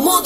mundo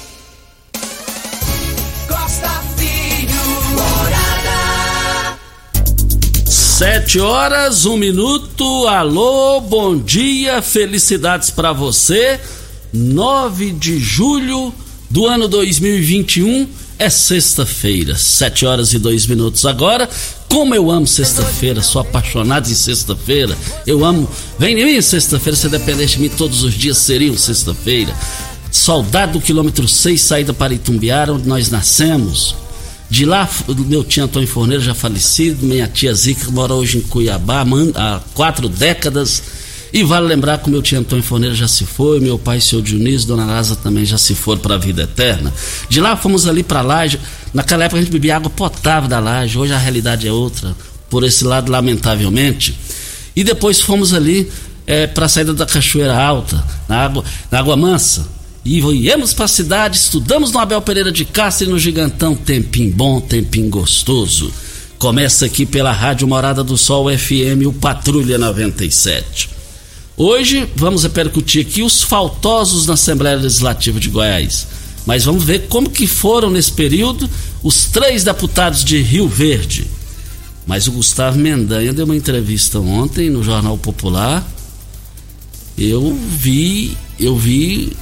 Sete horas, um minuto. Alô, bom dia, felicidades para você. 9 de julho do ano 2021 é sexta-feira, sete horas e dois minutos agora. Como eu amo sexta-feira, sou apaixonado em sexta-feira. Eu amo. Vem em mim, sexta-feira, se dependesse de mim, todos os dias seriam sexta-feira. Saudade do quilômetro 6, saída para Itumbiara, onde nós nascemos. De lá, meu tio Antônio Forneiro já falecido, minha tia Zica mora hoje em Cuiabá há quatro décadas. E vale lembrar que o meu tio Antônio Forneiro já se foi, meu pai, seu Dionísio, dona Lázara também já se foram para a vida eterna. De lá fomos ali para Laje. Naquela época a gente bebia água potável da Laje, hoje a realidade é outra, por esse lado, lamentavelmente. E depois fomos ali para a saída da Cachoeira Alta, na Água, na água Mansa. E viemos para a cidade, estudamos no Abel Pereira de Castro e no Gigantão. Tempinho bom, tempinho gostoso. Começa aqui pela Rádio Morada do Sol FM, o Patrulha 97. Hoje vamos repercutir aqui os faltosos na Assembleia Legislativa de Goiás. Mas vamos ver como que foram nesse período os três deputados de Rio Verde. Mas o Gustavo Mendanha deu uma entrevista ontem no Jornal Popular. Eu vi, eu vi,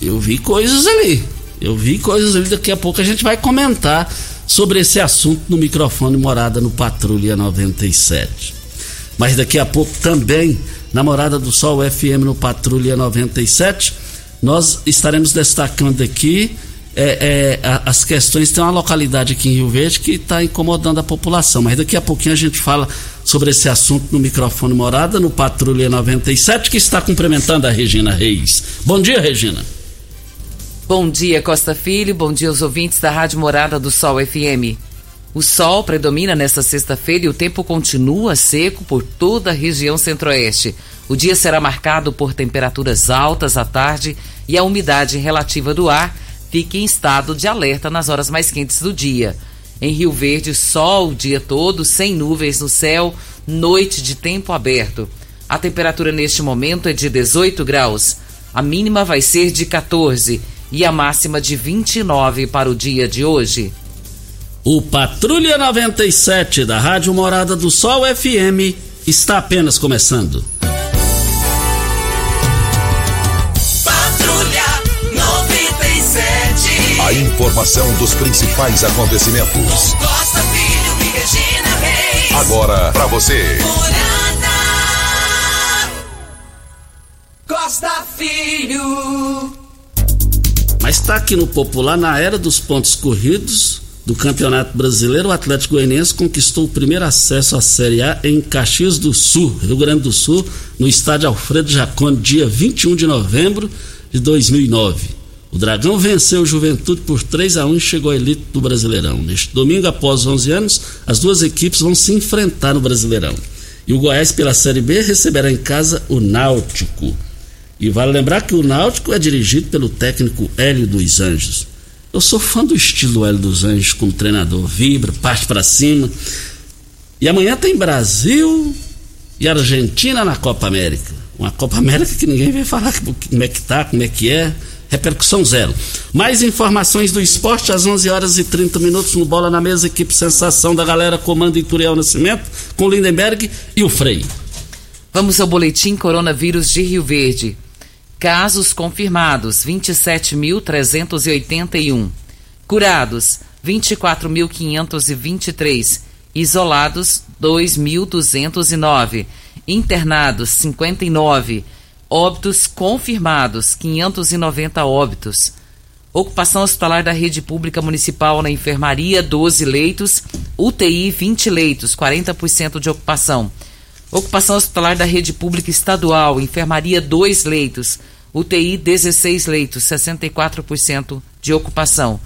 eu vi coisas ali. Eu vi coisas ali. Daqui a pouco a gente vai comentar sobre esse assunto no microfone Morada no Patrulha 97. Mas daqui a pouco também, na Morada do Sol FM no Patrulha 97, nós estaremos destacando aqui é, é, as questões. Tem uma localidade aqui em Rio Verde que está incomodando a população, mas daqui a pouquinho a gente fala sobre esse assunto no microfone Morada, no Patrulha 97, que está cumprimentando a Regina Reis. Bom dia, Regina. Bom dia, Costa Filho. Bom dia aos ouvintes da Rádio Morada do Sol FM. O sol predomina nesta sexta-feira e o tempo continua seco por toda a região centro-oeste. O dia será marcado por temperaturas altas à tarde e a umidade relativa do ar fica em estado de alerta nas horas mais quentes do dia. Em Rio Verde, sol o dia todo, sem nuvens no céu, noite de tempo aberto. A temperatura neste momento é de 18 graus. A mínima vai ser de 14 e a máxima de 29 para o dia de hoje. O Patrulha 97 da Rádio Morada do Sol FM está apenas começando. Patrulha 97. A informação dos principais acontecimentos. Costa Filho e Regina Reis. Agora para você. Morada. Costa Filho. Está aqui no popular, na era dos pontos corridos do Campeonato Brasileiro, o Atlético Goianiense conquistou o primeiro acesso à Série A em Caxias do Sul, Rio Grande do Sul, no estádio Alfredo Jacone, dia 21 de novembro de 2009. O Dragão venceu o Juventude por 3 a 1 e chegou à elite do Brasileirão. Neste domingo, após 11 anos, as duas equipes vão se enfrentar no Brasileirão. E o Goiás, pela Série B, receberá em casa o Náutico. E vale lembrar que o Náutico é dirigido pelo técnico Hélio dos Anjos. Eu sou fã do estilo Hélio dos Anjos como treinador. Vibra, parte para cima. E amanhã tem Brasil e Argentina na Copa América. Uma Copa América que ninguém vai falar como é que tá, como é que é. Repercussão zero. Mais informações do esporte às 11 horas e 30 minutos no Bola na Mesa, equipe Sensação da galera, comando Ituriel Nascimento, com Lindenberg e o Frei. Vamos ao boletim Coronavírus de Rio Verde. Casos confirmados: 27.381. Curados: 24.523. Isolados: 2.209. Internados: 59. Óbitos confirmados: 590 óbitos. Ocupação hospitalar da rede pública municipal na enfermaria: 12 leitos. UTI: 20 leitos, 40% de ocupação. Ocupação hospitalar da rede pública estadual, enfermaria 2 leitos, UTI 16 leitos, 64% de ocupação.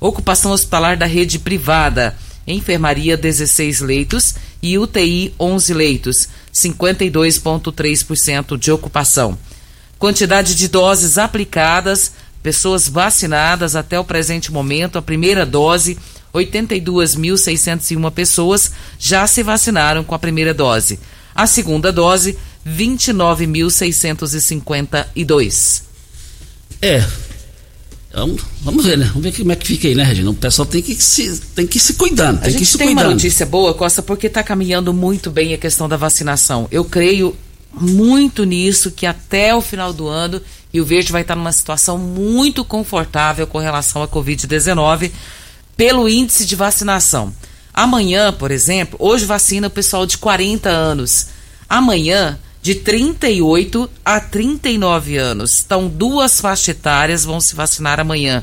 Ocupação hospitalar da rede privada, enfermaria 16 leitos e UTI 11 leitos, 52,3% de ocupação. Quantidade de doses aplicadas, pessoas vacinadas até o presente momento, a primeira dose, 82.601 pessoas já se vacinaram com a primeira dose. A segunda dose, 29.652. É. Vamos, vamos ver, né? Vamos ver como é que fica aí, né, Regina? O pessoal tem que se, tem que se cuidando, tem a gente que se tem cuidando. uma notícia boa, Costa, porque está caminhando muito bem a questão da vacinação. Eu creio muito nisso, que até o final do ano Rio Verde vai estar numa situação muito confortável com relação à Covid-19 pelo índice de vacinação. Amanhã, por exemplo, hoje vacina o pessoal de 40 anos. Amanhã, de 38 a 39 anos. Então, duas faixas etárias vão se vacinar amanhã.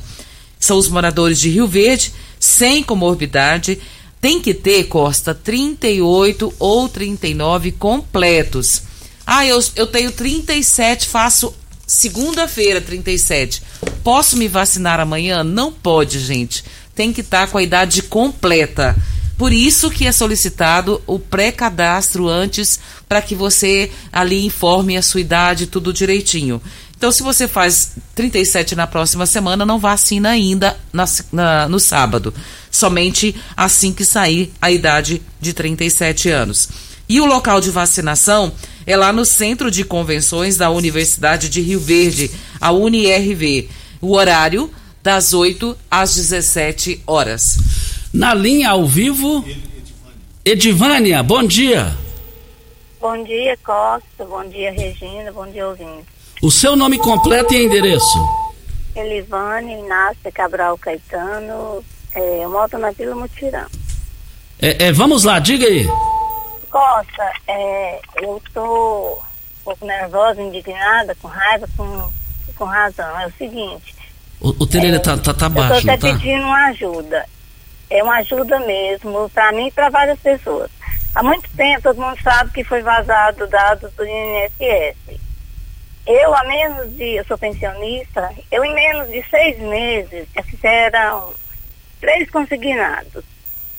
São os moradores de Rio Verde, sem comorbidade. Tem que ter, Costa, 38 ou 39 completos. Ah, eu, eu tenho 37, faço segunda-feira 37. Posso me vacinar amanhã? Não pode, gente. Tem que estar com a idade completa. Por isso que é solicitado o pré-cadastro antes para que você ali informe a sua idade, tudo direitinho. Então, se você faz 37 na próxima semana, não vacina ainda na, na, no sábado. Somente assim que sair a idade de 37 anos. E o local de vacinação é lá no Centro de Convenções da Universidade de Rio Verde, a UniRV. O horário das 8 às 17 horas. Na linha ao vivo, Edivânia, bom dia. Bom dia, Costa. Bom dia, Regina. Bom dia, ouvinte. O seu nome completo e endereço? Elivane Inácia Cabral Caetano. É, eu moro na Vila Mutirão. É, é, vamos lá, diga aí. Costa, é, eu tô um pouco nervosa, indignada, com raiva, com, com razão. É o seguinte. O, o telele é, tá, tá, tá eu baixo, tô não até tá? pedindo uma ajuda. É uma ajuda mesmo, para mim e para várias pessoas. Há muito tempo todo mundo sabe que foi vazado dados do INSS. Eu, a menos de. Eu sou pensionista, eu em menos de seis meses já fizeram três consignados.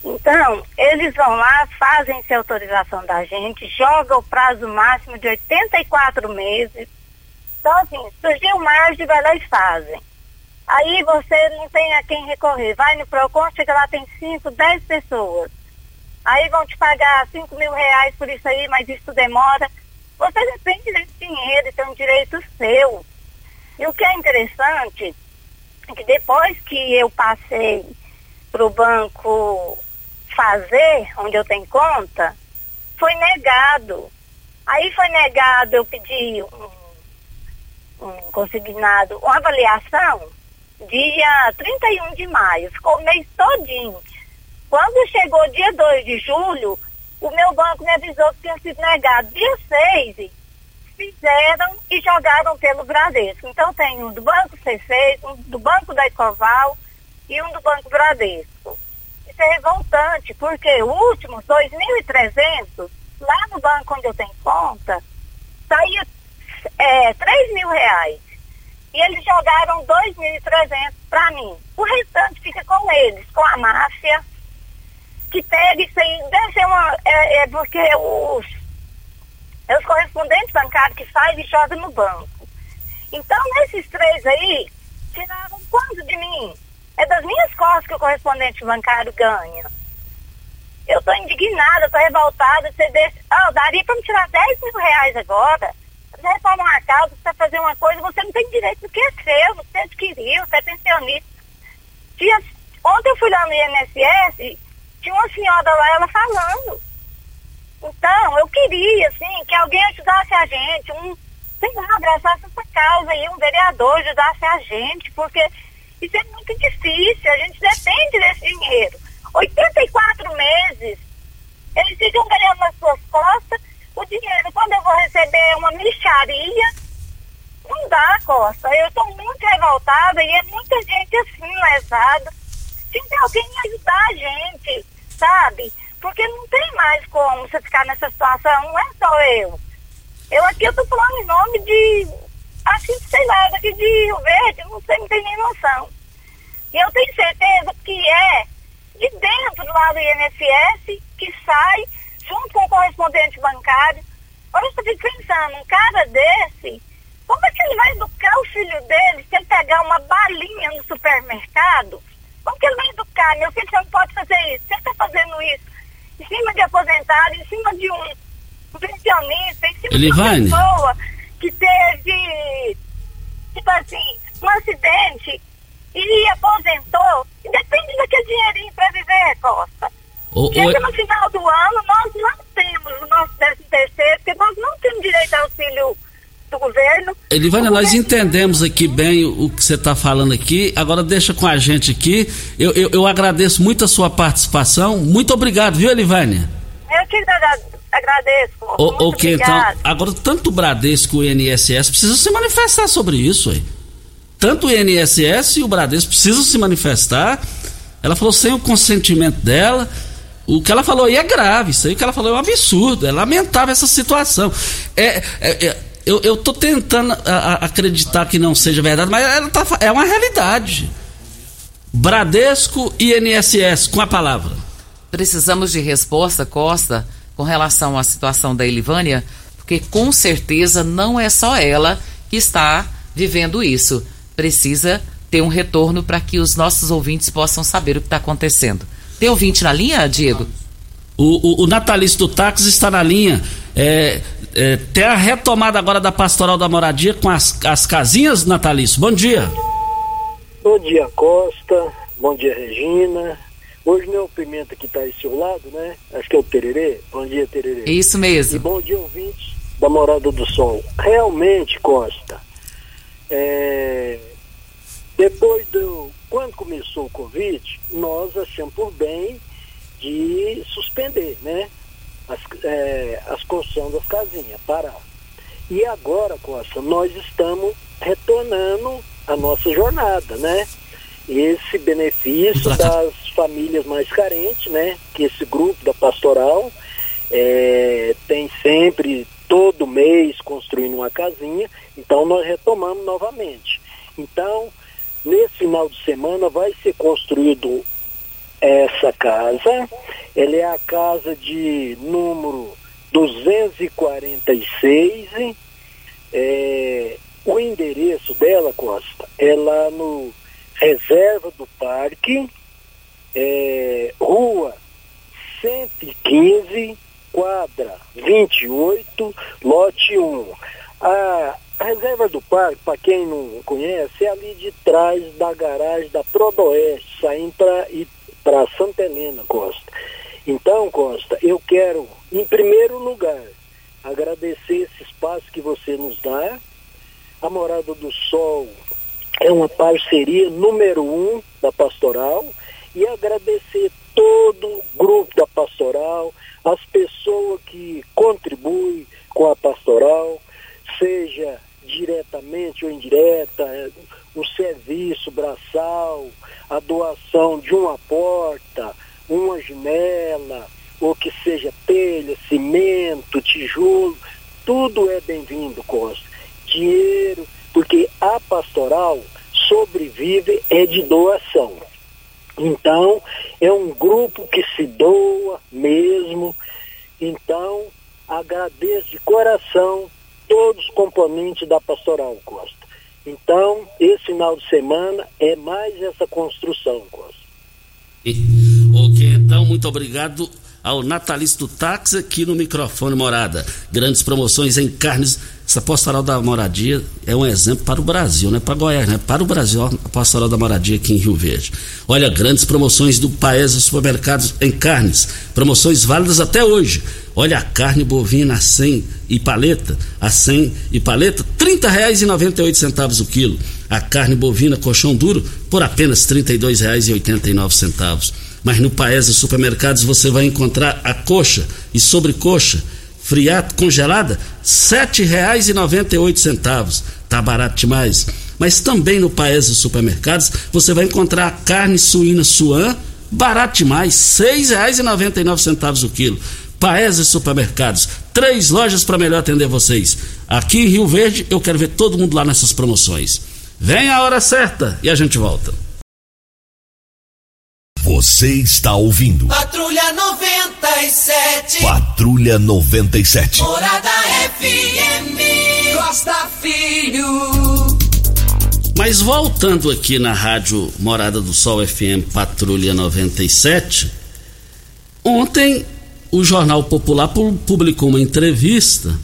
Então, eles vão lá, fazem essa autorização da gente, jogam o prazo máximo de 84 meses. Então, assim, surgiu margem, vai lá e fazem. Aí você não tem a quem recorrer. Vai no PROCON, chega lá, tem 5, 10 pessoas. Aí vão te pagar 5 mil reais por isso aí, mas isso demora. Você depende desse dinheiro, isso é um direito seu. E o que é interessante é que depois que eu passei para o banco fazer, onde eu tenho conta, foi negado. Aí foi negado, eu pedi um, um consignado, uma avaliação, dia 31 de maio, ficou o mês todinho. Quando chegou dia 2 de julho, o meu banco me avisou que tinha sido negado. Dia 6, fizeram e jogaram pelo Bradesco. Então tem um do Banco C6, um do Banco da Ecoval e um do Banco Bradesco. Isso é revoltante, porque o último, 2.300, lá no banco onde eu tenho conta, saía é, 3 mil reais. E eles jogaram 2.300 para mim. O restante fica com eles, com a máfia, que pega isso aí. Deve ser uma. É, é porque os, é os correspondentes bancários que faz e joga no banco. Então, nesses três aí, tiraram quanto de mim? É das minhas costas que o correspondente bancário ganha. Eu estou indignada, estou revoltada. Você deixa... Ah, daria para me tirar 10 mil reais agora. Você reforma uma casa, você fazer uma coisa, você não tem direito do que é seu, você adquiriu, você é pensionista. Tinha... Ontem eu fui lá no INSS, tinha uma senhora lá, ela falando. Então, eu queria, assim, que alguém ajudasse a gente, um, sei lá, abraçasse essa causa aí, um vereador ajudasse a gente, porque isso é muito difícil, a gente depende desse dinheiro. 84 meses, eles ficam ganhando nas suas costas o dinheiro. Quando eu vou receber uma micharia, não dá, Costa. Eu estou muito revoltada e é muita gente assim, lesada. Tem que alguém ajudar a gente, sabe? Porque não tem mais como você ficar nessa situação, não é só eu. Eu aqui eu tô falando em nome de, acho que, sei lá, daqui de Rio Verde, não sei, não tenho nem noção. E eu tenho certeza que é de dentro lado do INSS que sai junto com o correspondente bancário. Agora eu fico pensando, um cara desse, como é que ele vai educar o filho dele se ele pegar uma balinha no supermercado? Como que ele vai educar? Meu filho, você não pode fazer isso. Você está fazendo isso em cima de aposentado, em cima de um pensionista, em cima Elivane. de uma pessoa que teve, tipo assim, um acidente e aposentou. E depende daquele dinheirinho para viver, Costa. Ô, Chega no final do ano, nós não temos o nosso décimo terceiro, porque nós não temos direito ao auxílio do governo. Elivânia, nós entendemos aqui bem o que você está falando aqui. Agora deixa com a gente aqui. Eu, eu, eu agradeço muito a sua participação. Muito obrigado, viu, Elivânia? Eu que agra- agradeço. O- ok, então, obrigada. agora tanto o Bradesco e o INSS precisam se manifestar sobre isso. Aí. Tanto o INSS e o Bradesco precisam se manifestar. Ela falou sem o consentimento dela. O que ela falou aí é grave, isso aí que ela falou é um absurdo, é lamentável essa situação. É, é- é- eu, eu tô tentando a- a- acreditar que não seja verdade, mas ela tá é uma realidade. Bradesco e INSS, com a palavra. Precisamos de resposta, Costa, com relação à situação da Elivânia, porque com certeza não é só ela que está vivendo isso. Precisa ter um retorno para que os nossos ouvintes possam saber o que está acontecendo. Tem ouvinte na linha, Diego? O, o, o natalício do táxi está na linha. É, é, tem a retomada agora da pastoral da moradia com as, as casinhas natalício. Bom dia. Bom dia, Costa. Bom dia, Regina. Hoje não é o Pimenta que está aí ao seu lado, né? Acho que é o Tererê. Bom dia, Tererê. Isso E mesmo. bom dia, ouvintes da Morada do Sol. Realmente, Costa, é, depois do. Quando começou o Covid, nós achamos por bem de suspender, né? Construções das casinhas, parar. E agora, Costa, nós estamos retornando a nossa jornada, né? Esse benefício das famílias mais carentes, né? Que esse grupo da pastoral é, tem sempre, todo mês, construindo uma casinha. Então, nós retomamos novamente. Então, nesse final de semana vai ser construído essa casa. Ela é a casa de número 246. É, o endereço dela, Costa, é lá no Reserva do Parque, é, Rua 115, quadra 28, lote 1. A, Reserva do Parque, para quem não conhece, é ali de trás da garagem da Prodoeste, saindo para Santa Helena, Costa. Então, Costa, eu quero, em primeiro lugar, agradecer esse espaço que você nos dá. A Morada do Sol é uma parceria número um da pastoral e agradecer todo o grupo da pastoral, as pessoas que contribuem com a pastoral, seja diretamente ou indireta, o serviço braçal, a doação de uma porta, uma janela, ou que seja telha, cimento, tijolo, tudo é bem-vindo, Costa. Dinheiro, porque a pastoral sobrevive é de doação. Então, é um grupo que se doa mesmo. Então, agradeço de coração todos os componentes da Pastoral Costa. Então, esse final de semana é mais essa construção, Costa. Ok, muito obrigado ao Natalista do Táxi aqui no microfone Morada. Grandes promoções em carnes. Essa pastoral da moradia é um exemplo para o Brasil, não é para Goiás, né? Para o Brasil, a pastoral da moradia aqui em Rio Verde. Olha, grandes promoções do Paese Supermercados em carnes. Promoções válidas até hoje. Olha a carne bovina a 100 e paleta, a 100 e paleta, R$ 30,98 o quilo. A carne bovina colchão duro por apenas R$ 32,89. Mas no Paese Supermercados você vai encontrar a coxa e sobrecoxa friato congelada, R$ 7,98. Tá barato demais. Mas também no Paese Supermercados você vai encontrar a carne suína suã, barato demais, R$ 6,99 o quilo. Paese Supermercados, três lojas para melhor atender vocês. Aqui em Rio Verde, eu quero ver todo mundo lá nessas promoções. Vem a hora certa e a gente volta. Você está ouvindo Patrulha 97. Patrulha 97. Morada FM. Costa Filho. Mas voltando aqui na rádio Morada do Sol FM Patrulha 97, ontem o Jornal Popular publicou uma entrevista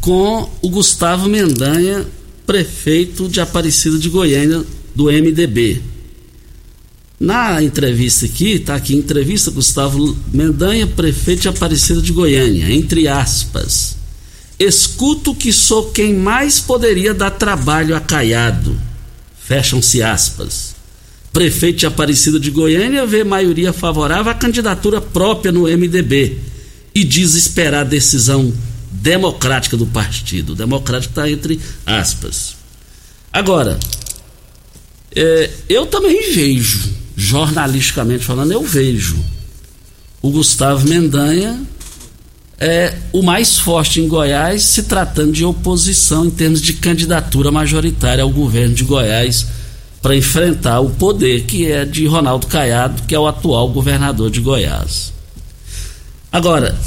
com o Gustavo Mendanha, prefeito de Aparecida de Goiânia, do MDB. Na entrevista aqui, está aqui, entrevista Gustavo Mendanha, prefeito de Aparecida de Goiânia, entre aspas. Escuto que sou quem mais poderia dar trabalho a Caiado. Fecham-se aspas. Prefeito de Aparecida de Goiânia vê maioria favorável à candidatura própria no MDB e diz esperar a decisão democrática do partido. Democrático está entre aspas. Agora, é, eu também vejo jornalisticamente falando, eu vejo o Gustavo Mendanha é o mais forte em Goiás, se tratando de oposição em termos de candidatura majoritária ao governo de Goiás para enfrentar o poder que é de Ronaldo Caiado, que é o atual governador de Goiás. Agora,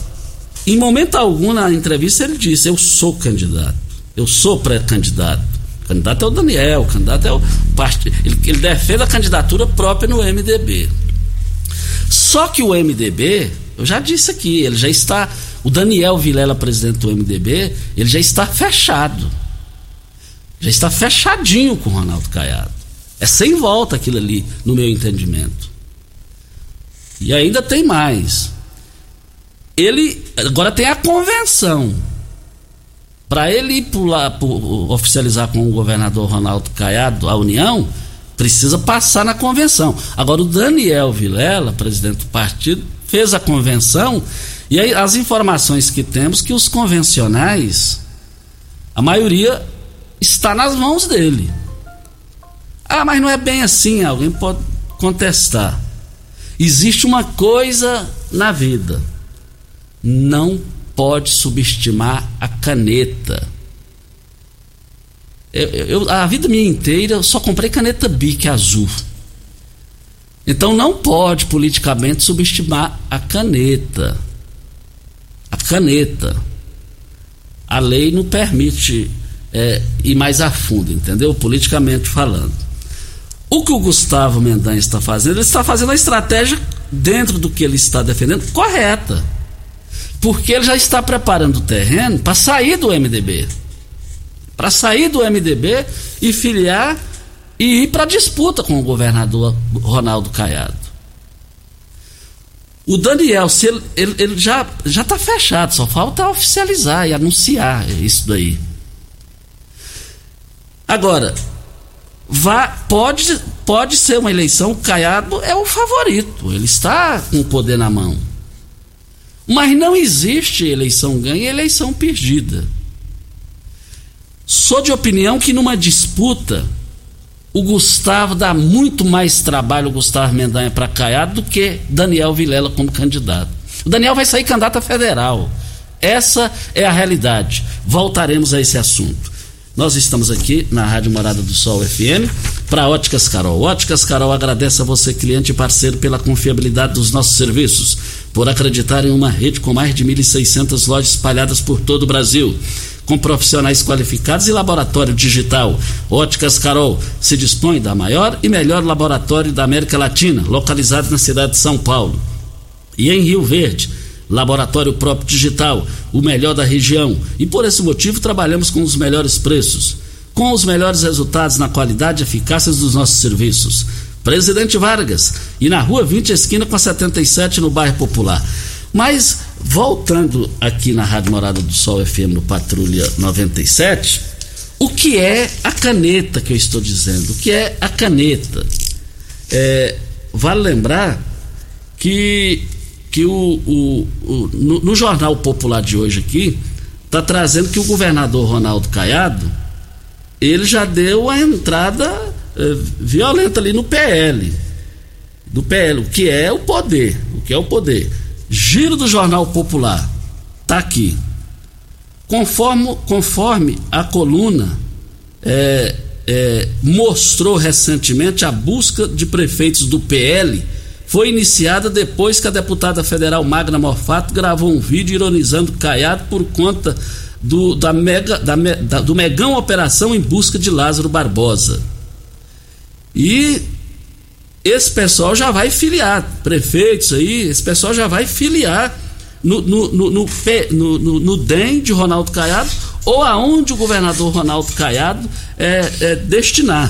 em momento algum na entrevista ele disse: Eu sou candidato, eu sou pré-candidato candidato é o Daniel, o candidato é o partido. Ele, ele defende a candidatura própria no MDB. Só que o MDB, eu já disse aqui, ele já está. O Daniel Vilela, presidente do MDB, ele já está fechado. Já está fechadinho com o Ronaldo Caiado. É sem volta aquilo ali, no meu entendimento. E ainda tem mais. Ele agora tem a convenção. Para ele pular, por, oficializar com o governador Ronaldo Caiado a União, precisa passar na convenção. Agora, o Daniel Vilela, presidente do partido, fez a convenção e aí as informações que temos que os convencionais, a maioria está nas mãos dele. Ah, mas não é bem assim, alguém pode contestar. Existe uma coisa na vida. Não pode subestimar a caneta. Eu, eu, a vida minha inteira eu só comprei caneta Bic azul. Então não pode politicamente subestimar a caneta. A caneta. A lei não permite é, ir mais a fundo, entendeu? Politicamente falando. O que o Gustavo Mendanha está fazendo, ele está fazendo a estratégia dentro do que ele está defendendo correta porque ele já está preparando o terreno para sair do MDB. Para sair do MDB e filiar e ir para a disputa com o governador Ronaldo Caiado. O Daniel, ele, ele, ele já está fechado, só falta oficializar e anunciar isso daí. Agora, vá, pode, pode ser uma eleição, o Caiado é o favorito, ele está com o poder na mão. Mas não existe eleição ganha e eleição perdida. Sou de opinião que numa disputa o Gustavo dá muito mais trabalho, o Gustavo Mendanha, para Caiado do que Daniel Vilela como candidato. O Daniel vai sair candidato a federal. Essa é a realidade. Voltaremos a esse assunto. Nós estamos aqui na Rádio Morada do Sol FM para Óticas Carol. Óticas Carol agradece a você, cliente e parceiro, pela confiabilidade dos nossos serviços, por acreditar em uma rede com mais de 1.600 lojas espalhadas por todo o Brasil com profissionais qualificados e laboratório digital. Óticas Carol se dispõe da maior e melhor laboratório da América Latina, localizado na cidade de São Paulo. E em Rio Verde, laboratório próprio digital, o melhor da região. E por esse motivo trabalhamos com os melhores preços, com os melhores resultados na qualidade e eficácia dos nossos serviços. Presidente Vargas, e na rua 20, esquina com a 77, no bairro Popular. Mas, voltando aqui na Rádio Morada do Sol FM no Patrulha 97, o que é a caneta que eu estou dizendo? O que é a caneta? É, vale lembrar que, que o, o, o no, no, Jornal Popular de hoje aqui, está trazendo que o governador Ronaldo Caiado, ele já deu a entrada violenta ali no PL. Do PL, o que é o poder. O que é o poder Giro do Jornal Popular. Tá aqui. Conforme, conforme a coluna é, é, mostrou recentemente, a busca de prefeitos do PL foi iniciada depois que a deputada federal Magna Morfato gravou um vídeo ironizando Caiado por conta do, da mega, da, da, do megão operação em busca de Lázaro Barbosa. E esse pessoal já vai filiar, prefeitos aí, esse pessoal já vai filiar no, no, no, no, no, no DEM de Ronaldo Caiado ou aonde o governador Ronaldo Caiado é, é, destinar.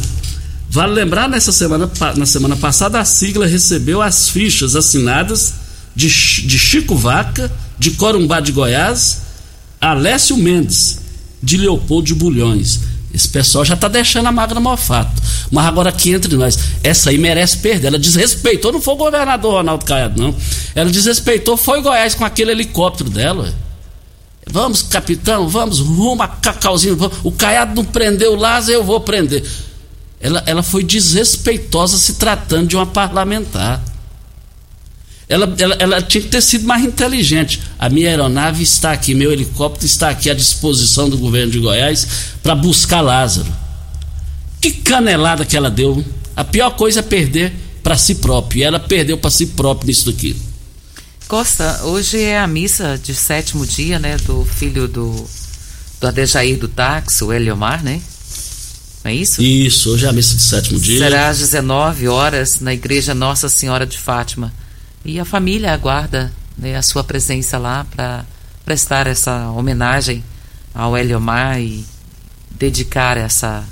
Vale lembrar, nessa semana, na semana passada, a sigla recebeu as fichas assinadas de, de Chico Vaca, de Corumbá de Goiás, Alessio Mendes, de Leopoldo de Bulhões. Esse pessoal já está deixando a Magna Mofato. Mas agora aqui entre nós, essa aí merece perder. Ela desrespeitou, não foi o governador Ronaldo Caiado, não. Ela desrespeitou, foi Goiás com aquele helicóptero dela. Vamos, capitão, vamos, rumo a Cacauzinho. Vamos. O Caiado não prendeu o Lázaro, eu vou prender. Ela, ela foi desrespeitosa se tratando de uma parlamentar. Ela, ela, ela, tinha que ter sido mais inteligente. A minha aeronave está aqui, meu helicóptero está aqui à disposição do governo de Goiás para buscar Lázaro. Que canelada que ela deu. A pior coisa é perder para si próprio. E ela perdeu para si próprio nisso daqui. Costa, hoje é a missa de sétimo dia, né? Do filho do, do Adejair do táxi, o Eliomar, né? Não é isso? Isso, hoje é a missa de sétimo dia. Será às 19 horas na igreja Nossa Senhora de Fátima. E a família aguarda né, a sua presença lá para prestar essa homenagem ao Eliomar e dedicar essa,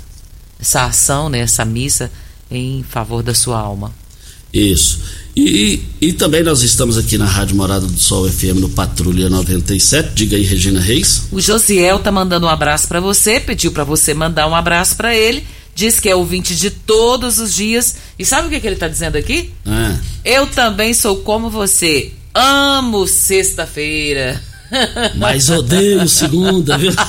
essa ação, né, essa missa em favor da sua alma. Isso. E, e, também nós estamos aqui na Rádio Morada do Sol FM no Patrulha 97. Diga aí, Regina Reis. O Josiel tá mandando um abraço para você, pediu para você mandar um abraço para ele diz que é ouvinte de todos os dias. E sabe o que, que ele está dizendo aqui? Ah. Eu também sou como você. Amo sexta-feira. Mas odeio segunda, viu?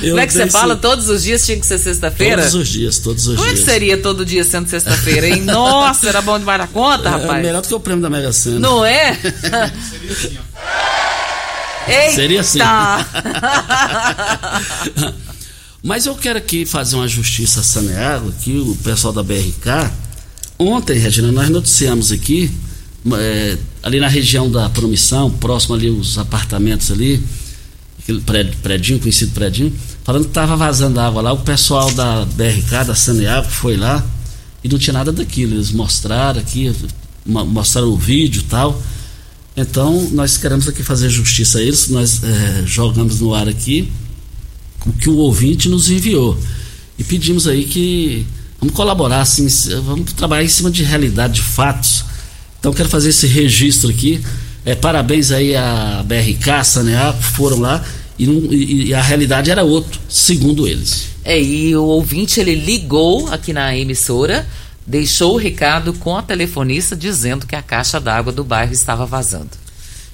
Como é que você fala? Todos os dias tinha que ser sexta-feira? Todos os dias, todos os Como dias. Como é que seria todo dia sendo sexta-feira, hein? Nossa, era bom demais da conta, é, rapaz. É melhor do que o prêmio da Mega Sena. Não é? seria assim, ó. Eita! Seria assim. Mas eu quero aqui fazer uma justiça saneada, aqui o pessoal da BRK. Ontem, Regina, nós noticiamos aqui, é, ali na região da Promissão, próximo ali os apartamentos ali, aquele prédio, prédio conhecido prédio, falando que estava vazando água lá. O pessoal da BRK, da Saneago, foi lá e não tinha nada daquilo. Eles mostraram aqui, mostraram o vídeo e tal. Então, nós queremos aqui fazer justiça a eles, nós é, jogamos no ar aqui o que o ouvinte nos enviou. E pedimos aí que vamos colaborar, assim, vamos trabalhar em cima de realidade, de fatos. Então quero fazer esse registro aqui. É, parabéns aí a BRK, a Sanear, foram lá e, e, e, a realidade era outra, segundo eles. É, e o ouvinte ele ligou aqui na emissora, deixou o recado com a telefonista dizendo que a caixa d'água do bairro estava vazando.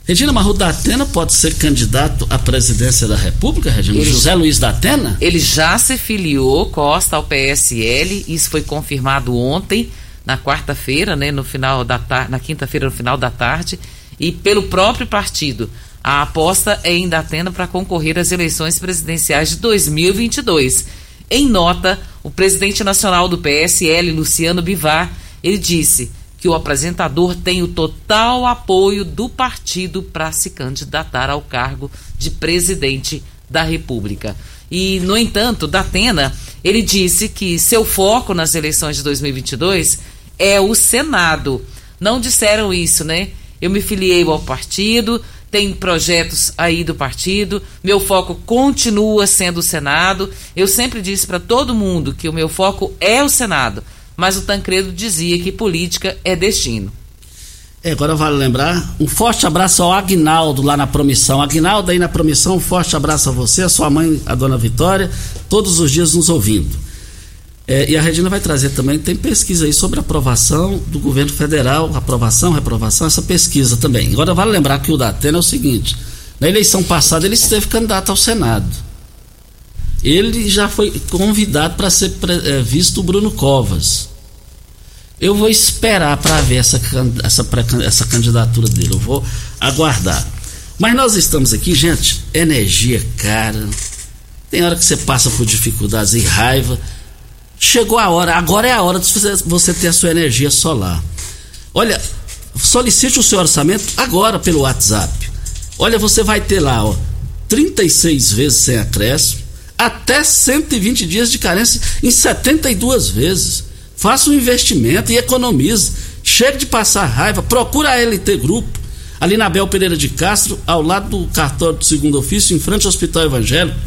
Regina Marru da Atena pode ser candidato à presidência da República, Regina? Ele, José Luiz da Atena? Ele já se filiou, Costa, ao PSL. Isso foi confirmado ontem, na quarta-feira, né, no final da tarde, na quinta-feira, no final da tarde, e pelo próprio partido. A aposta é em Datena para concorrer às eleições presidenciais de 2022. Em nota, o presidente nacional do PSL, Luciano Bivar, ele disse que o apresentador tem o total apoio do partido para se candidatar ao cargo de presidente da República. E, no entanto, Datena, ele disse que seu foco nas eleições de 2022 é o Senado. Não disseram isso, né? Eu me filiei ao partido, tem projetos aí do partido, meu foco continua sendo o Senado. Eu sempre disse para todo mundo que o meu foco é o Senado, mas o Tancredo dizia que política é destino. É, agora vale lembrar, um forte abraço ao Agnaldo lá na Promissão. Agnaldo aí na Promissão, um forte abraço a você, a sua mãe, a dona Vitória, todos os dias nos ouvindo. É, e a Regina vai trazer também, tem pesquisa aí sobre aprovação do governo federal, aprovação, reprovação, essa pesquisa também. Agora vale lembrar que o Datena é o seguinte, na eleição passada ele esteve candidato ao Senado. Ele já foi convidado para ser é, visto o Bruno Covas. Eu vou esperar para ver essa, essa, essa candidatura dele. Eu vou aguardar. Mas nós estamos aqui, gente, energia cara. Tem hora que você passa por dificuldades e raiva. Chegou a hora, agora é a hora de você ter a sua energia solar. Olha, solicite o seu orçamento agora pelo WhatsApp. Olha, você vai ter lá, ó, 36 vezes sem acréscimo, até 120 dias de carência em 72 vezes. Faça um investimento e economize. Chegue de passar raiva. Procura a LT Grupo, ali na Bel Pereira de Castro, ao lado do cartório do segundo ofício, em frente ao Hospital Evangélico.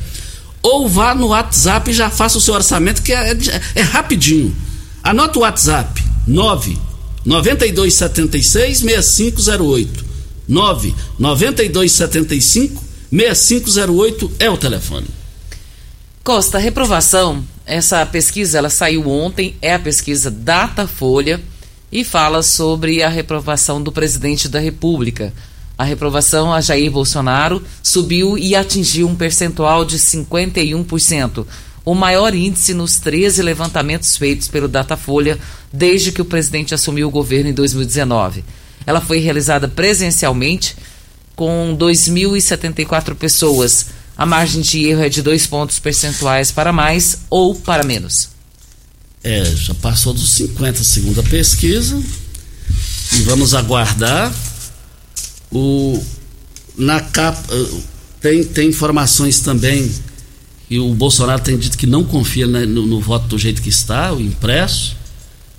Ou vá no WhatsApp e já faça o seu orçamento, que é, é, é rapidinho. Anota o WhatsApp: 9 9276 6508. 9 9275 6508 é o telefone. Costa, reprovação essa pesquisa ela saiu ontem, é a pesquisa Datafolha e fala sobre a reprovação do presidente da República. A reprovação a Jair Bolsonaro subiu e atingiu um percentual de 51%, o maior índice nos 13 levantamentos feitos pelo Datafolha desde que o presidente assumiu o governo em 2019. Ela foi realizada presencialmente com 2.074 pessoas a margem de erro é de dois pontos percentuais para mais ou para menos. É, já passou dos 50 segundo a pesquisa. E vamos aguardar. O, na capa, eh, tem, tem informações também e o Bolsonaro tem dito que não confia no, no, voto do jeito que está, o impresso.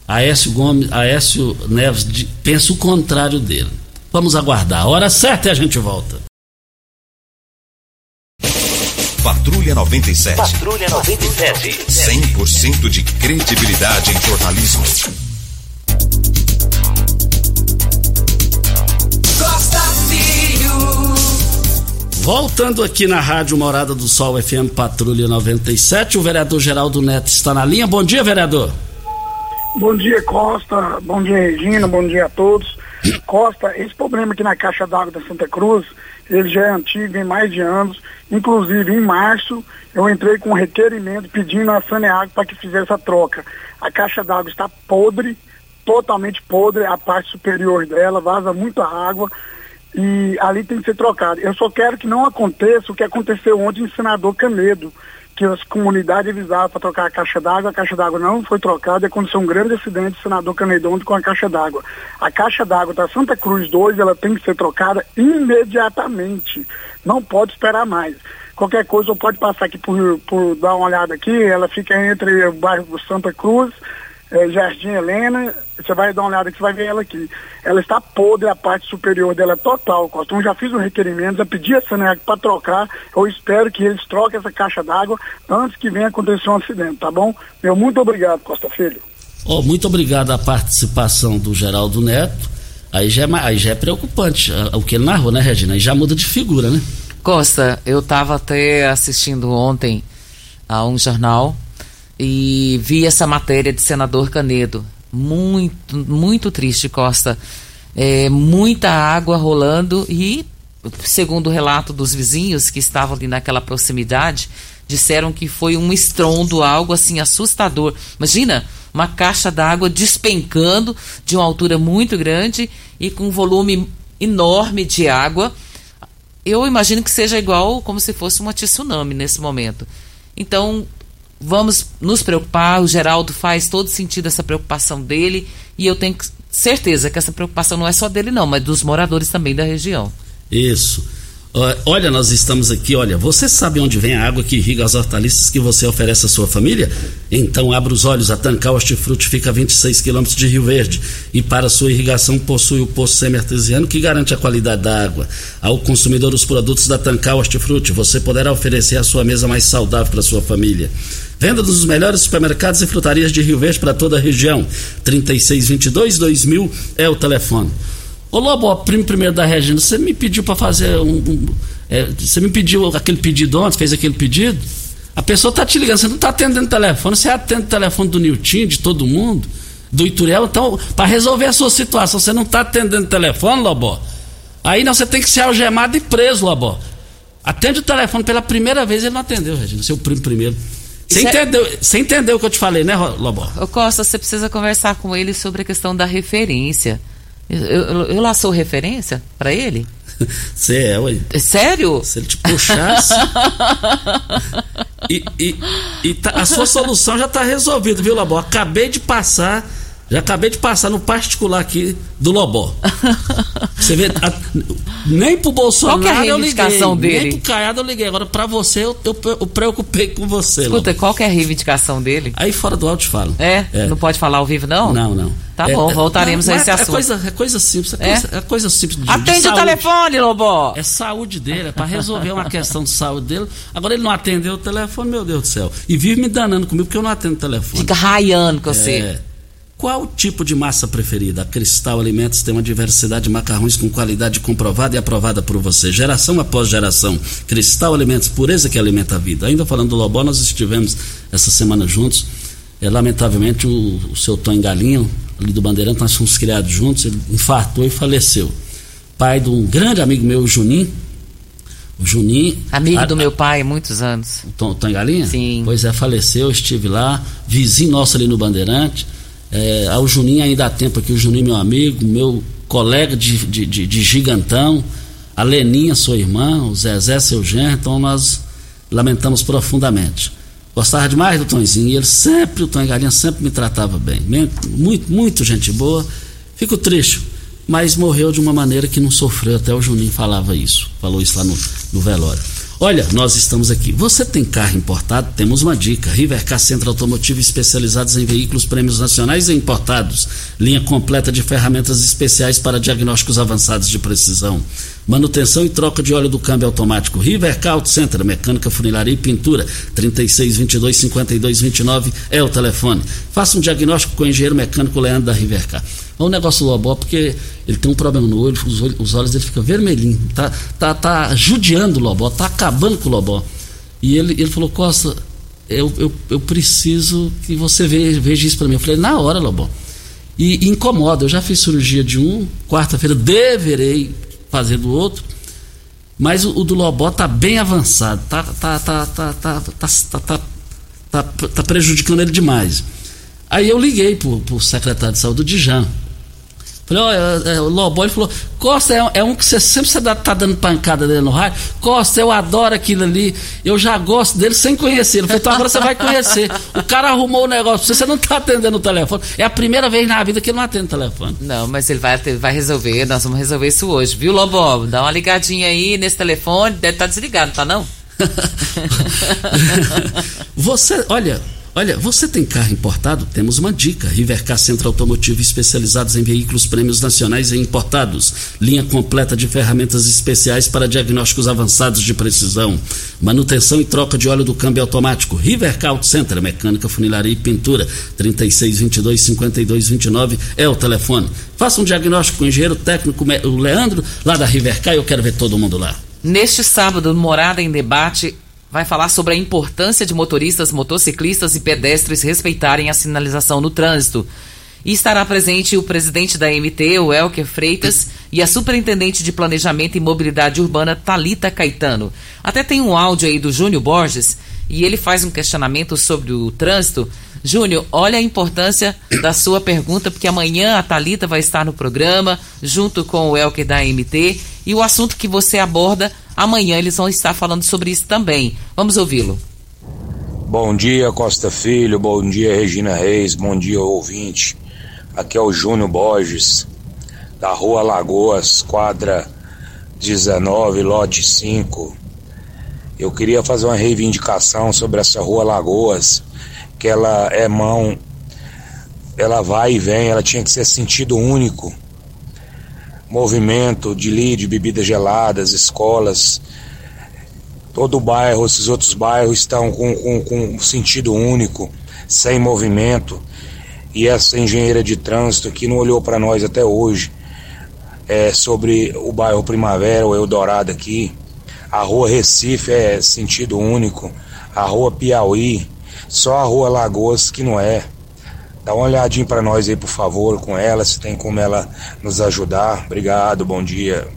Aécio Gomes, Aécio Neves de, pensa o contrário dele. Vamos aguardar. A hora certa e a gente volta. Patrulha 97. Patrulha 97. 100% de credibilidade em jornalismo. Costa Filho. Voltando aqui na Rádio Morada do Sol FM Patrulha 97, o vereador Geraldo Neto está na linha. Bom dia, vereador. Bom dia, Costa. Bom dia, Regina. Bom dia a todos. Costa, esse problema aqui na Caixa d'Água da Santa Cruz ele já é antigo, em mais de anos. Inclusive, em março, eu entrei com um requerimento pedindo a Saneago para que fizesse a troca. A caixa d'água está podre, totalmente podre, a parte superior dela, vaza muita água e ali tem que ser trocado. Eu só quero que não aconteça o que aconteceu ontem em Senador Canedo que as comunidades avisaram para trocar a caixa d'água, a caixa d'água não foi trocada e aconteceu um grande acidente, senador Canedondo, com a caixa d'água. A caixa d'água da Santa Cruz 2, ela tem que ser trocada imediatamente, não pode esperar mais. Qualquer coisa, pode passar aqui por, por dar uma olhada aqui, ela fica entre o bairro Santa Cruz é, Jardim Helena, você vai dar uma olhada que você vai ver ela aqui. Ela está podre, a parte superior dela é total, Costa. Então já fiz um requerimento, já pedi a Saneac para trocar. Eu espero que eles troquem essa caixa d'água antes que venha acontecer um acidente, tá bom? Meu muito obrigado, Costa Filho. Oh, muito obrigado a participação do Geraldo Neto. Aí já é, aí já é preocupante o que ele narrou, né, Regina? Aí já muda de figura, né? Costa, eu estava até assistindo ontem a um jornal e vi essa matéria de senador Canedo. Muito, muito triste, Costa. É, muita água rolando e, segundo o relato dos vizinhos que estavam ali naquela proximidade, disseram que foi um estrondo, algo assim assustador. Imagina uma caixa d'água despencando de uma altura muito grande e com um volume enorme de água eu imagino que seja igual como se fosse uma tsunami nesse momento. Então, vamos nos preocupar. O Geraldo faz todo sentido essa preocupação dele e eu tenho certeza que essa preocupação não é só dele, não, mas dos moradores também da região. Isso. Olha, nós estamos aqui, olha, você sabe onde vem a água que irriga as hortaliças que você oferece à sua família? Então abra os olhos, a Tancal Hortifruti fica a 26 quilômetros de Rio Verde e para sua irrigação possui o poço semi-artesiano que garante a qualidade da água. Ao consumidor os produtos da Tancal Hortifruti, você poderá oferecer a sua mesa mais saudável para sua família. Venda dos melhores supermercados e frutarias de Rio Verde para toda a região. 3622 2000 é o telefone. Ô Lobo, primo primeiro da Regina, você me pediu para fazer um. um é, você me pediu aquele pedido ontem, fez aquele pedido? A pessoa tá te ligando, você não tá atendendo o telefone, você atende o telefone do Nilton, de todo mundo, do Ituriel, então, para resolver a sua situação, você não tá atendendo o telefone, Lobo. Aí não, você tem que ser algemado e preso, Lobo. Atende o telefone pela primeira vez, ele não atendeu, Regina, seu primo primeiro. Você entendeu, você entendeu o que eu te falei, né, Lobo? Ô Costa, você precisa conversar com ele sobre a questão da referência. Eu, eu, eu lá sou referência para ele? Você é, ué. Sério? Se ele te puxasse. e e, e tá, a sua solução já está resolvida, viu, Lobó? Acabei de passar. Já acabei de passar no particular aqui do Lobó. Você vê, a, nem pro Bolsonaro qual é a reivindicação eu liguei, dele? nem pro Caiado eu liguei. Agora, pra você, eu, eu, eu preocupei com você. Escuta, Lobó. qual que é a reivindicação dele? Aí fora do áudio falo. É? É. Não pode falar ao vivo, não? Não, não. Tá É, bom, é, voltaremos não, a esse é, assunto. É coisa, é coisa simples. É, É? Coisa, é coisa simples de, de Atende o saúde. telefone, Lobó! É saúde dele, é para resolver uma questão de saúde dele. Agora ele não atendeu o telefone, meu Deus do céu. E vive me danando comigo porque eu não atendo o telefone. Fica raiando com você. É. Qual o tipo de massa preferida? A Cristal Alimentos tem uma diversidade de macarrões com qualidade comprovada e aprovada por você, geração após geração. Cristal Alimentos, pureza que alimenta a vida. Ainda falando do Lobó, nós estivemos essa semana juntos. É, lamentavelmente, o, o seu Tom Galinho, ali do Bandeirante, nós fomos criados juntos, ele infartou e faleceu. Pai de um grande amigo meu, o Juninho. O Juninho. Amigo a- do meu pai muitos anos. o Tom, Tom Galinha? Sim. Pois é, faleceu, eu estive lá, vizinho nosso ali no Bandeirante. É, ao Juninho ainda há tempo aqui, o Juninho meu amigo, meu colega de, de, de- de gigantão, a Leninha, sua irmã, o Zezé, seu genro, então nós lamentamos profundamente. Gostava demais do Tonzinho, e ele sempre, o Tom Galinha sempre me tratava bem, muito, muito gente boa. Fico triste, mas morreu de uma maneira que não sofreu, até o Juninho falava isso, falou isso lá no, no velório. Olha, nós estamos aqui. Você tem carro importado? Temos uma dica. Rivercar Centro Automotivo especializados em veículos prêmios nacionais e importados. Linha completa de ferramentas especiais para diagnósticos avançados de precisão. Manutenção e troca de óleo do câmbio automático. Rivercar Auto Center, mecânica, funilaria e pintura. 3622-5229 é o telefone. Faça um diagnóstico com o engenheiro mecânico Leandro da Rivercar. É um negócio do Lobó, porque ele tem um problema no olho, os olhos, os olhos dele ficam vermelhinhos. Tá, tá, tá judiando o Lobó, tá acabando com o Lobó. E ele, ele falou, Costa, eu, eu, eu preciso que você veja, veja isso para mim. Eu falei, na hora, Lobó. E, e incomoda, eu já fiz cirurgia de um, quarta-feira deverei fazer do outro. Mas o, o do Lobó tá bem avançado, tá, tá, tá, tá, tá, tá, tá, tá, tá, tá prejudicando ele demais. Aí eu liguei pro, pro secretário de saúde, o Dijan. Falei, ó, é, é, o Lobó, ele falou, Costa, é, é um que você sempre dá- tá dando pancada dele no rádio. Costa, eu adoro aquilo ali, eu já gosto dele sem conhecer. Eu falei, então agora você vai conhecer. O cara arrumou o negócio, você você não tá atendendo o telefone. É a primeira vez na vida que ele não atende o telefone. Não, mas ele vai, vai resolver, nós vamos resolver isso hoje, viu, Lobo? Dá uma ligadinha aí nesse telefone, deve estar desligado, tá não? Você, olha, olha, você tem carro importado? Temos uma dica. Rivercar Centro Automotivo especializados em veículos prêmios nacionais e importados. Linha completa de ferramentas especiais para diagnósticos avançados de precisão. Manutenção e troca de óleo do câmbio automático. Rivercar Auto Center, mecânica, funilaria e pintura. 3622-5229 é o telefone. Faça um diagnóstico com o engenheiro técnico, o Leandro, lá da Rivercar. Eu quero ver todo mundo lá. Neste sábado, Morada em Debate, vai falar sobre a importância de motoristas, motociclistas e pedestres respeitarem a sinalização no trânsito. E estará presente o presidente da MT, o Elker Freitas, e a superintendente de Planejamento e Mobilidade Urbana, Talita Caetano. Até tem um áudio aí do Júnior Borges, e ele faz um questionamento sobre o trânsito. Júnior, olha a importância da sua pergunta, porque amanhã a Talita vai estar no programa, junto com o Elker da MT, e o assunto que você aborda Amanhã eles vão estar falando sobre isso também. Vamos ouvi-lo. Bom dia, Costa Filho. Bom dia, Regina Reis. Bom dia, ouvinte. Aqui é o Júnior Borges, da Rua Lagoas, quadra 19, lote 5. Eu queria fazer uma reivindicação sobre essa Rua Lagoas, que ela é mão, ela vai e vem, ela tinha que ser sentido único. Movimento de lead, bebidas geladas, escolas, todo o bairro, esses outros bairros estão com, com, com sentido único, sem movimento. E essa engenheira de trânsito que não olhou para nós até hoje é, sobre o bairro Primavera, o Eldorado aqui. A rua Recife é sentido único. A rua Piauí, só a rua Lagoas que não é. Dá uma olhadinha para nós aí, por favor, com ela, se tem como ela nos ajudar. Obrigado, bom dia.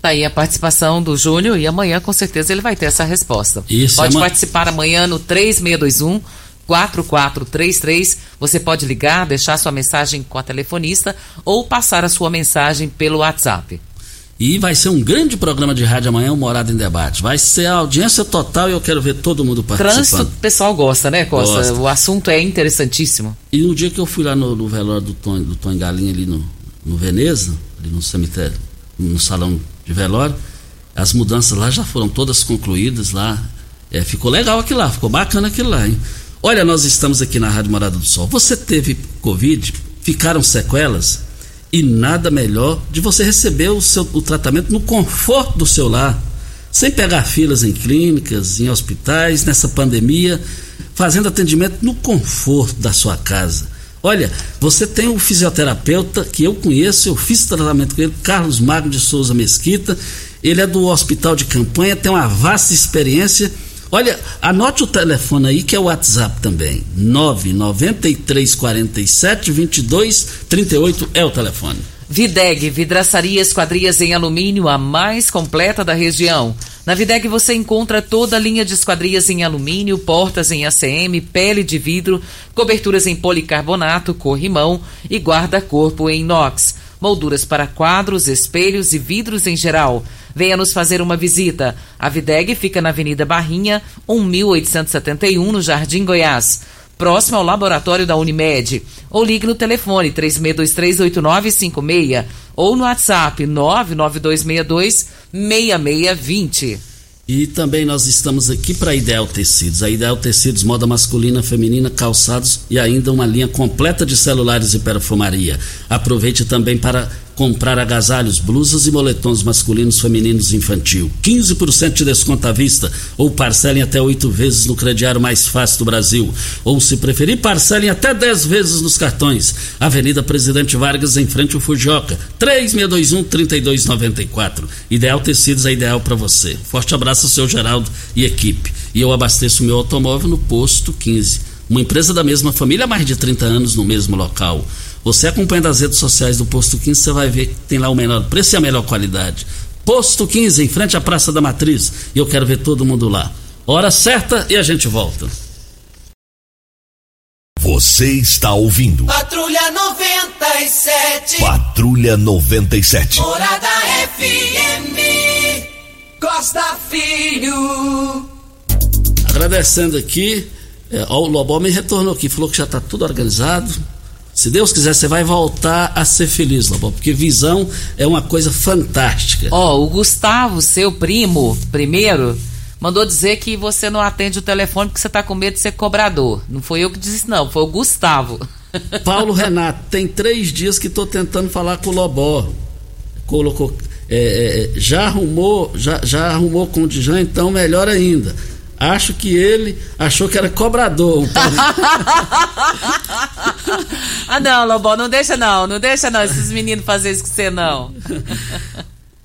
Tá aí a participação do Júnior e amanhã com certeza ele vai ter essa resposta. Isso, Pode participar amanhã no 3621 4433. Você pode ligar, deixar sua mensagem com a telefonista ou passar a sua mensagem pelo WhatsApp. E vai ser um grande programa de rádio amanhã, o Morada em Debate. Vai ser a audiência total e eu quero ver todo mundo Trânsito, participando. o pessoal gosta, né, Costa? Gosta. O assunto é interessantíssimo. E no dia que eu fui lá no, no velório do Tom, do Tom Galinha ali no, no Veneza, ali no cemitério, no salão de velório, as mudanças lá já foram todas concluídas lá. É, ficou legal aquilo lá, ficou bacana aquilo lá, hein? Olha, nós estamos aqui na Rádio Morada do Sol. Você teve Covid, ficaram sequelas e nada melhor de você receber o, seu, o tratamento no conforto do seu lar, sem pegar filas em clínicas, em hospitais, nessa pandemia, fazendo atendimento no conforto da sua casa. Olha, você tem um fisioterapeuta que eu conheço, eu fiz tratamento com ele, Carlos Magno de Souza Mesquita. Ele é do Hospital de Campanha, tem uma vasta experiência. Olha, anote o telefone aí que é o WhatsApp também. 99347 2238 é o telefone. Videg, vidraçaria esquadrias em alumínio, a mais completa da região. Na Videg você encontra toda a linha de esquadrias em alumínio, portas em ACM, pele de vidro, coberturas em policarbonato, corrimão e guarda-corpo em inox. Molduras para quadros, espelhos e vidros em geral. Venha nos fazer uma visita. A Videg fica na Avenida Barrinha, 1871, no Jardim Goiás próximo ao laboratório da Unimed. Ou ligue no telefone 36238956 ou no WhatsApp 992626620. E também nós estamos aqui para Ideal Tecidos. A Ideal Tecidos, moda masculina, feminina, calçados e ainda uma linha completa de celulares e perfumaria. Aproveite também para comprar agasalhos, blusas e moletons masculinos, femininos e infantil. 15% de desconto à vista ou parcelem até oito vezes no crediário mais fácil do Brasil. Ou, se preferir, parcelem até 10 vezes nos cartões. Avenida Presidente Vargas, em frente ao Fujioka. 3621-3294. Ideal Tecidos é ideal para você. Forte abraço seu Geraldo e equipe. E eu abasteço meu automóvel no Posto 15. Uma empresa da mesma família há mais de 30 anos no mesmo local. Você acompanha as redes sociais do Posto 15, você vai ver que tem lá o menor preço e a melhor qualidade. Posto 15, em frente à Praça da Matriz. E eu quero ver todo mundo lá. Hora certa e a gente volta. Você está ouvindo Patrulha 97. Patrulha 97. Morada FM. Costa Filho. Agradecendo aqui, é, o Lobó me retornou aqui, falou que já está tudo organizado. Se Deus quiser, você vai voltar a ser feliz, Lobó, porque visão é uma coisa fantástica. Ó, o Gustavo, seu primo, primeiro, mandou dizer que você não atende o telefone porque você tá com medo de ser cobrador. Não foi eu que disse, não, foi o Gustavo. Paulo Renato, tem três dias que estou tentando falar com o Lobó. Colocou. é, é, já arrumou, já, já arrumou com o Dijan, então melhor ainda. Acho que ele achou que era cobrador. ah, não, Lobão, não deixa não, não deixa não, esses meninos fazer isso com você não.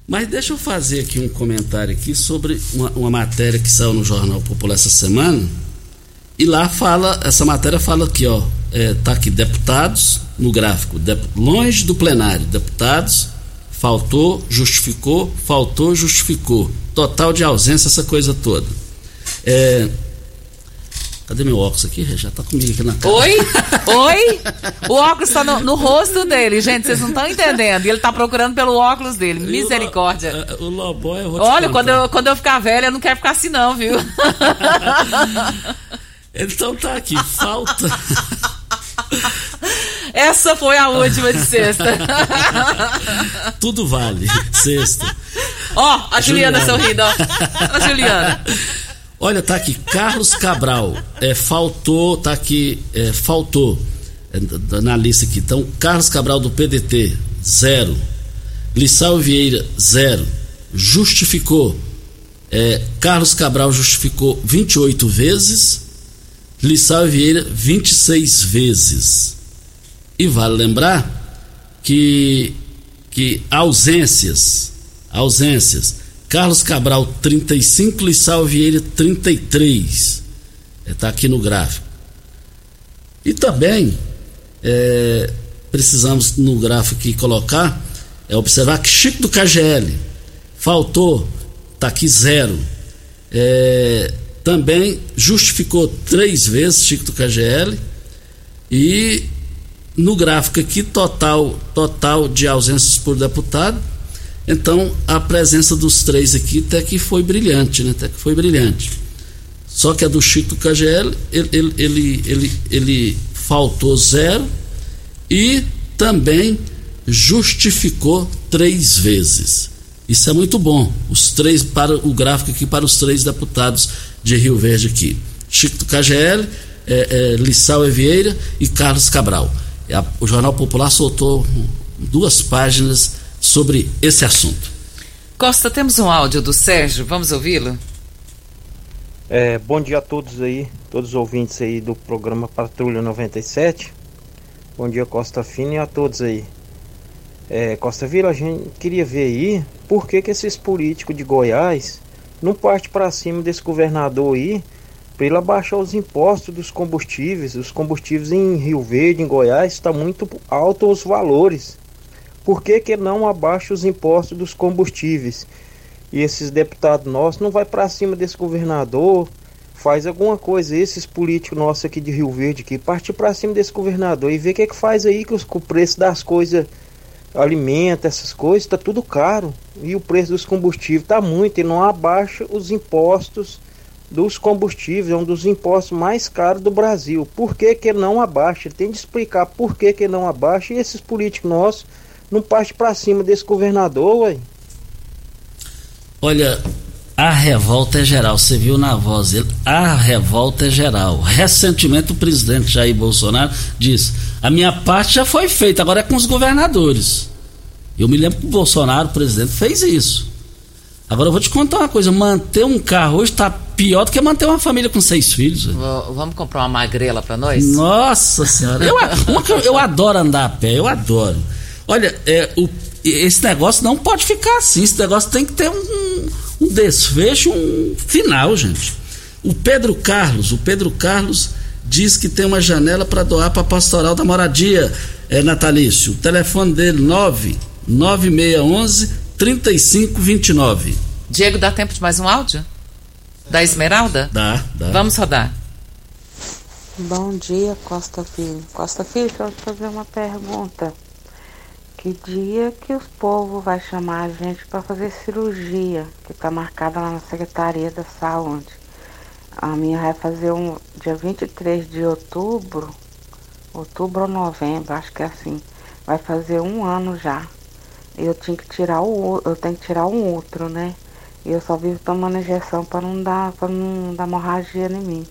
Mas deixa eu fazer aqui um comentário aqui sobre uma, uma matéria que saiu no Jornal Popular essa semana. E lá fala, essa matéria fala aqui, ó, é, tá aqui, deputados, no gráfico, dep- longe do plenário, deputados, faltou, justificou, faltou, justificou. Total de ausência, essa coisa toda. É, Cadê meu óculos aqui? Já tá comigo aqui na cara. Oi? Oi? O óculos tá no, no rosto dele, gente, vocês não estão entendendo. E ele tá procurando pelo óculos dele. Misericórdia. O, o Lobó eu vou Olha, quando eu, quando eu ficar velha, eu não quero ficar assim, não, viu? Então tá aqui, falta. Essa foi a última de sexta. Tudo vale. Sexta. Ó, a Juliana, Juliana. sorrindo, ó. A Juliana. Olha, tá aqui, Carlos Cabral. É, faltou, tá aqui, é, faltou. é, na lista aqui. Então, Carlos Cabral do PDT, zero. Lissau Vieira, zero. Justificou. É, Carlos Cabral justificou 28 vezes. Lissau Vieira, 26 vezes. E vale lembrar que, que ausências, ausências, Carlos Cabral 35, Lissau Vieira 33. Está aqui no gráfico. E também é, precisamos no gráfico aqui colocar, é observar que Chico do KGL faltou, está aqui zero. É, também justificou três vezes Chico do KGL e no gráfico aqui total total de ausências por deputado então a presença dos três aqui até que foi brilhante né? Até que foi brilhante. Só que a do Chico KGL ele, ele, ele, ele, ele faltou zero e também justificou três vezes. Isso é muito bom. Os três para o gráfico aqui para os três deputados de Rio Verde aqui. Chico do KGL é, é, Lissau Vieira e Carlos Cabral. A- o Jornal Popular soltou duas páginas sobre esse assunto. Costa, temos um áudio do Sérgio, vamos ouvi-lo? É, bom dia a todos aí, todos os ouvintes aí do programa Patrulha 97. Bom dia Costa Fina e a todos aí. É, Costa Vila, a gente queria ver aí por que, que esses políticos de Goiás não partem para cima desse governador aí para ele abaixar os impostos dos combustíveis. Os combustíveis em Rio Verde, em Goiás, está muito alto os valores. Por que, que não abaixa os impostos dos combustíveis? E esses deputados nossos não vai para cima desse governador, faz alguma coisa, esses políticos nossos aqui de Rio Verde que partir para cima desse governador e ver o que que faz aí que os, o preço das coisas alimenta, essas coisas, tá tudo caro. E o preço dos combustíveis tá muito e não abaixa os impostos dos combustíveis, é um dos impostos mais caros do Brasil. Por que que não abaixa? Tem de explicar por que que não abaixa e esses políticos nossos não partem para cima desse governador, ué. Olha, a revolta é geral, você viu na voz dele, a revolta é geral. Recentemente o presidente Jair Bolsonaro disse: a minha parte já foi feita, agora é com os governadores. Eu me lembro que o Bolsonaro, o presidente, fez isso. Agora eu vou te contar uma coisa: manter um carro hoje está pior do que manter uma família com seis filhos. vamos comprar uma magrela para nós? Nossa senhora, eu, uma eu adoro andar a pé, eu adoro. Olha, é, o- esse negócio não pode ficar assim, esse negócio tem que ter um, um desfecho, um final, gente. O Pedro Carlos, o Pedro Carlos diz que tem uma janela para doar para a pastoral da moradia, é, natalício. O telefone dele 99611 3529. Diego, dá tempo de mais um áudio? Da Esmeralda? Dá, dá. Vamos rodar. Bom dia, Costa Filho. Costa Filho, deixa eu te fazer uma pergunta. Que dia que os povos vai chamar a gente para fazer cirurgia, que está marcada lá na Secretaria da Saúde? A minha vai fazer um dia 23 de outubro, outubro ou novembro, acho que é assim. Vai fazer um ano já. Eu tinha que tirar o eu tenho que tirar um outro, né? E eu só vivo tomando injeção para não dar para não dar hemorragia em mim.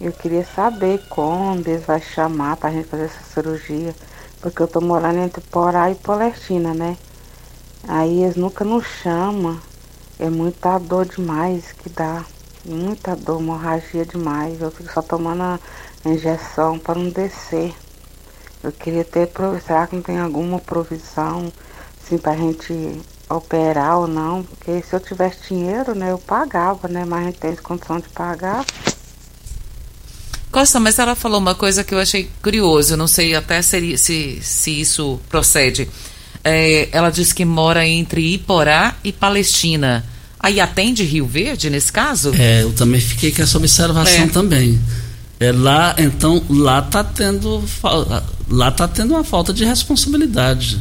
Eu queria saber quando eles vão chamar pra gente fazer essa cirurgia. Porque eu tô morando entre Porá e Palestina, né? Aí eles nunca nos chamam. É muita dor demais que dá. Muita dor, hemorragia demais. Eu fico só tomando a injeção para não descer. Eu queria ter, será que não tem alguma provisão, assim, pra gente operar ou não? Porque se eu tivesse dinheiro, né, eu pagava, né? Mas a gente tem condição de pagar. Costa, mas ela falou uma coisa que eu achei curioso, eu não sei até seria- se, se isso procede. É, ela disse que mora entre Iporá e Palestina. Aí atende Rio Verde nesse caso? É, eu também fiquei com essa observação É. também. É, lá, então, lá tá tendo lá tá tendo uma falta de responsabilidade.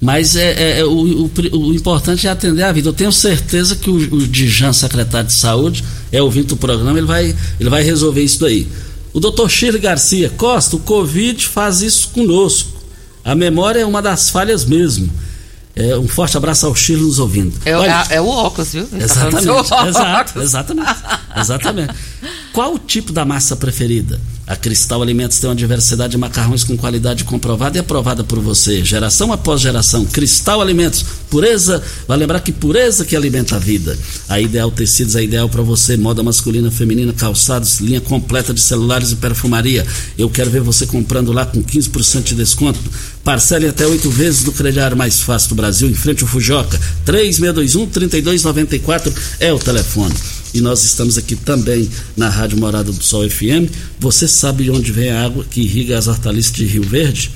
Mas é, é, é o, o, o, importante é atender a vida. Eu tenho certeza que o, o Dijan, secretário de saúde, é ouvindo o programa, ele vai, ele vai resolver isso daí. O doutor Shirley Garcia Costa, o Covid faz isso conosco. A memória é uma das falhas mesmo. É, um forte abraço ao Chile nos ouvindo. É, Olha, é, é o óculos, viu? Tá exatamente, tá exato, exatamente, exatamente. Qual o tipo da massa preferida? A Cristal Alimentos tem uma diversidade de macarrões com qualidade comprovada e aprovada por você, geração após geração. Cristal Alimentos, pureza, vai lembrar que pureza que alimenta a vida. A Ideal Tecidos é ideal para você, moda masculina, feminina, calçados, linha completa de celulares e perfumaria. Eu quero ver você comprando lá com 15% de desconto. Parcele até oito vezes do crediário mais fácil do Brasil, em frente ao Fujoca. 3621-3294 é o telefone e nós estamos aqui também na Rádio Morada do Sol FM. Você sabe de onde vem a água que irriga as hortaliças de Rio Verde?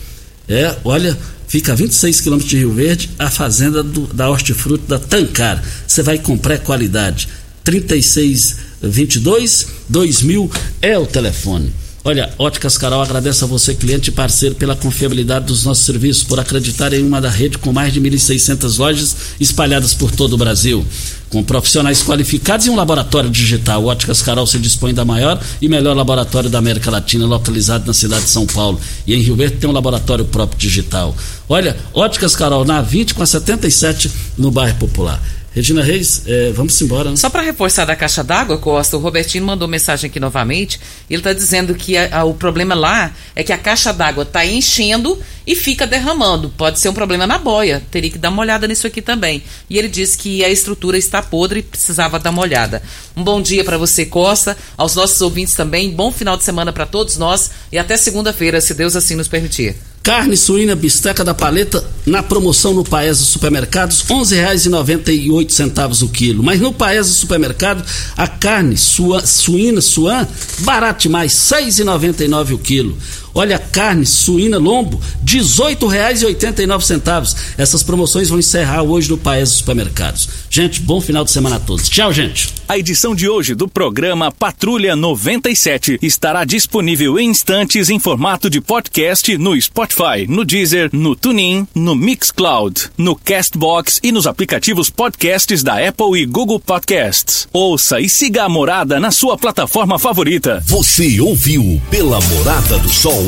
É, olha, fica a 26 quilômetros de Rio Verde, a fazenda do, da hortifruti da Tancar. Você vai comprar qualidade. 3622 2000 é o telefone. Olha, Óticas Carol agradece a você, cliente e parceiro, pela confiabilidade dos nossos serviços, por acreditar em uma da rede com mais de 1.600 lojas espalhadas por todo o Brasil. Com profissionais qualificados e um laboratório digital, Óticas Carol se dispõe da maior e melhor laboratório da América Latina, localizado na cidade de São Paulo. E em Rio Verde tem um laboratório próprio digital. Olha, Óticas Carol na 20 com a 77 no bairro Popular. Regina Reis, é, vamos embora. Né? Só para reforçar da caixa d'água, Costa, o Robertinho mandou mensagem aqui novamente. Ele está dizendo que a, a, o problema lá é que a caixa d'água está enchendo e fica derramando. Pode ser um problema na boia. Teria que dar uma olhada nisso aqui também. E ele disse que a estrutura está podre e precisava dar uma olhada. Um bom dia para você, Costa, aos nossos ouvintes também. Bom final de semana para todos nós e até segunda-feira, se Deus assim nos permitir. Carne suína bisteca da paleta na promoção no Paes dos Supermercados, R$ 11,98 o quilo. Mas no Paes do Supermercado, a carne sua, suína suan, barato demais, R$ 6,99 o quilo. Olha, carne suína lombo, R$ 18,89. Essas promoções vão encerrar hoje no Paes dos Supermercados. Gente, bom final de semana a todos. Tchau, gente. A edição de hoje do programa Patrulha 97 estará disponível em instantes em formato de podcast no Spotify, no Deezer, no TuneIn, no Mixcloud, no Castbox e nos aplicativos podcasts da Apple e Google Podcasts. Ouça e siga a Morada na sua plataforma favorita. Você ouviu pela Morada do Sol